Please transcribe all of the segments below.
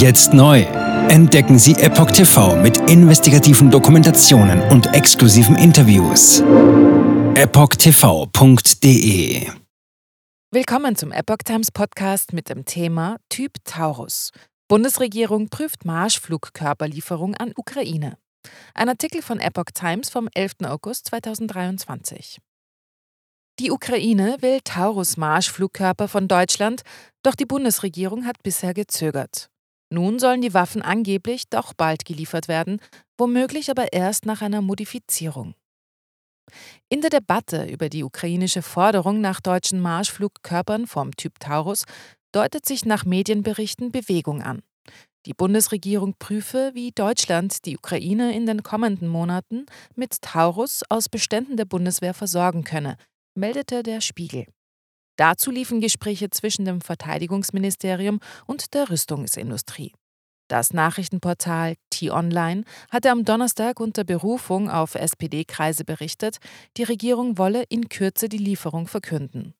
Jetzt neu. Entdecken Sie Epoch TV mit investigativen Dokumentationen und exklusiven Interviews. EpochTV.de Willkommen zum Epoch Times Podcast mit dem Thema Typ Taurus. Bundesregierung prüft Marschflugkörperlieferung an Ukraine. Ein Artikel von Epoch Times vom 11. August 2023. Die Ukraine will Taurus-Marschflugkörper von Deutschland, doch die Bundesregierung hat bisher gezögert. Nun sollen die Waffen angeblich doch bald geliefert werden, womöglich aber erst nach einer Modifizierung. In der Debatte über die ukrainische Forderung nach deutschen Marschflugkörpern vom Typ Taurus deutet sich nach Medienberichten Bewegung an. Die Bundesregierung prüfe, wie Deutschland die Ukraine in den kommenden Monaten mit Taurus aus Beständen der Bundeswehr versorgen könne, meldete der Spiegel. Dazu liefen Gespräche zwischen dem Verteidigungsministerium und der Rüstungsindustrie. Das Nachrichtenportal T-Online hatte am Donnerstag unter Berufung auf SPD-Kreise berichtet, die Regierung wolle in Kürze die Lieferung verkünden.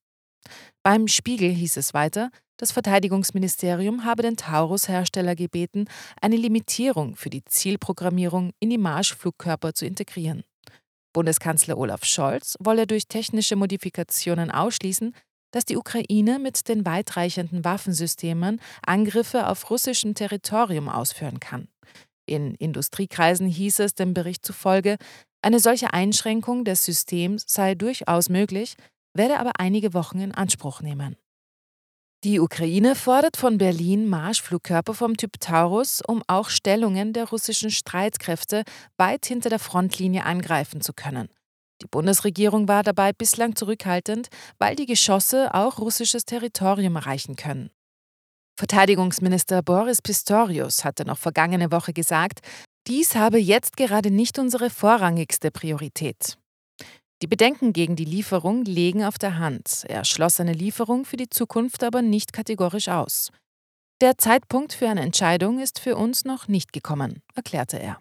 Beim Spiegel hieß es weiter, das Verteidigungsministerium habe den Taurus-Hersteller gebeten, eine Limitierung für die Zielprogrammierung in die Marschflugkörper zu integrieren. Bundeskanzler Olaf Scholz wolle durch technische Modifikationen ausschließen, dass die Ukraine mit den weitreichenden Waffensystemen Angriffe auf russischem Territorium ausführen kann. In Industriekreisen hieß es dem Bericht zufolge, eine solche Einschränkung des Systems sei durchaus möglich, werde aber einige Wochen in Anspruch nehmen. Die Ukraine fordert von Berlin Marschflugkörper vom Typ Taurus, um auch Stellungen der russischen Streitkräfte weit hinter der Frontlinie angreifen zu können. Die Bundesregierung war dabei bislang zurückhaltend, weil die Geschosse auch russisches Territorium erreichen können. Verteidigungsminister Boris Pistorius hatte noch vergangene Woche gesagt, dies habe jetzt gerade nicht unsere vorrangigste Priorität. Die Bedenken gegen die Lieferung legen auf der Hand. Er schloss eine Lieferung für die Zukunft aber nicht kategorisch aus. Der Zeitpunkt für eine Entscheidung ist für uns noch nicht gekommen, erklärte er.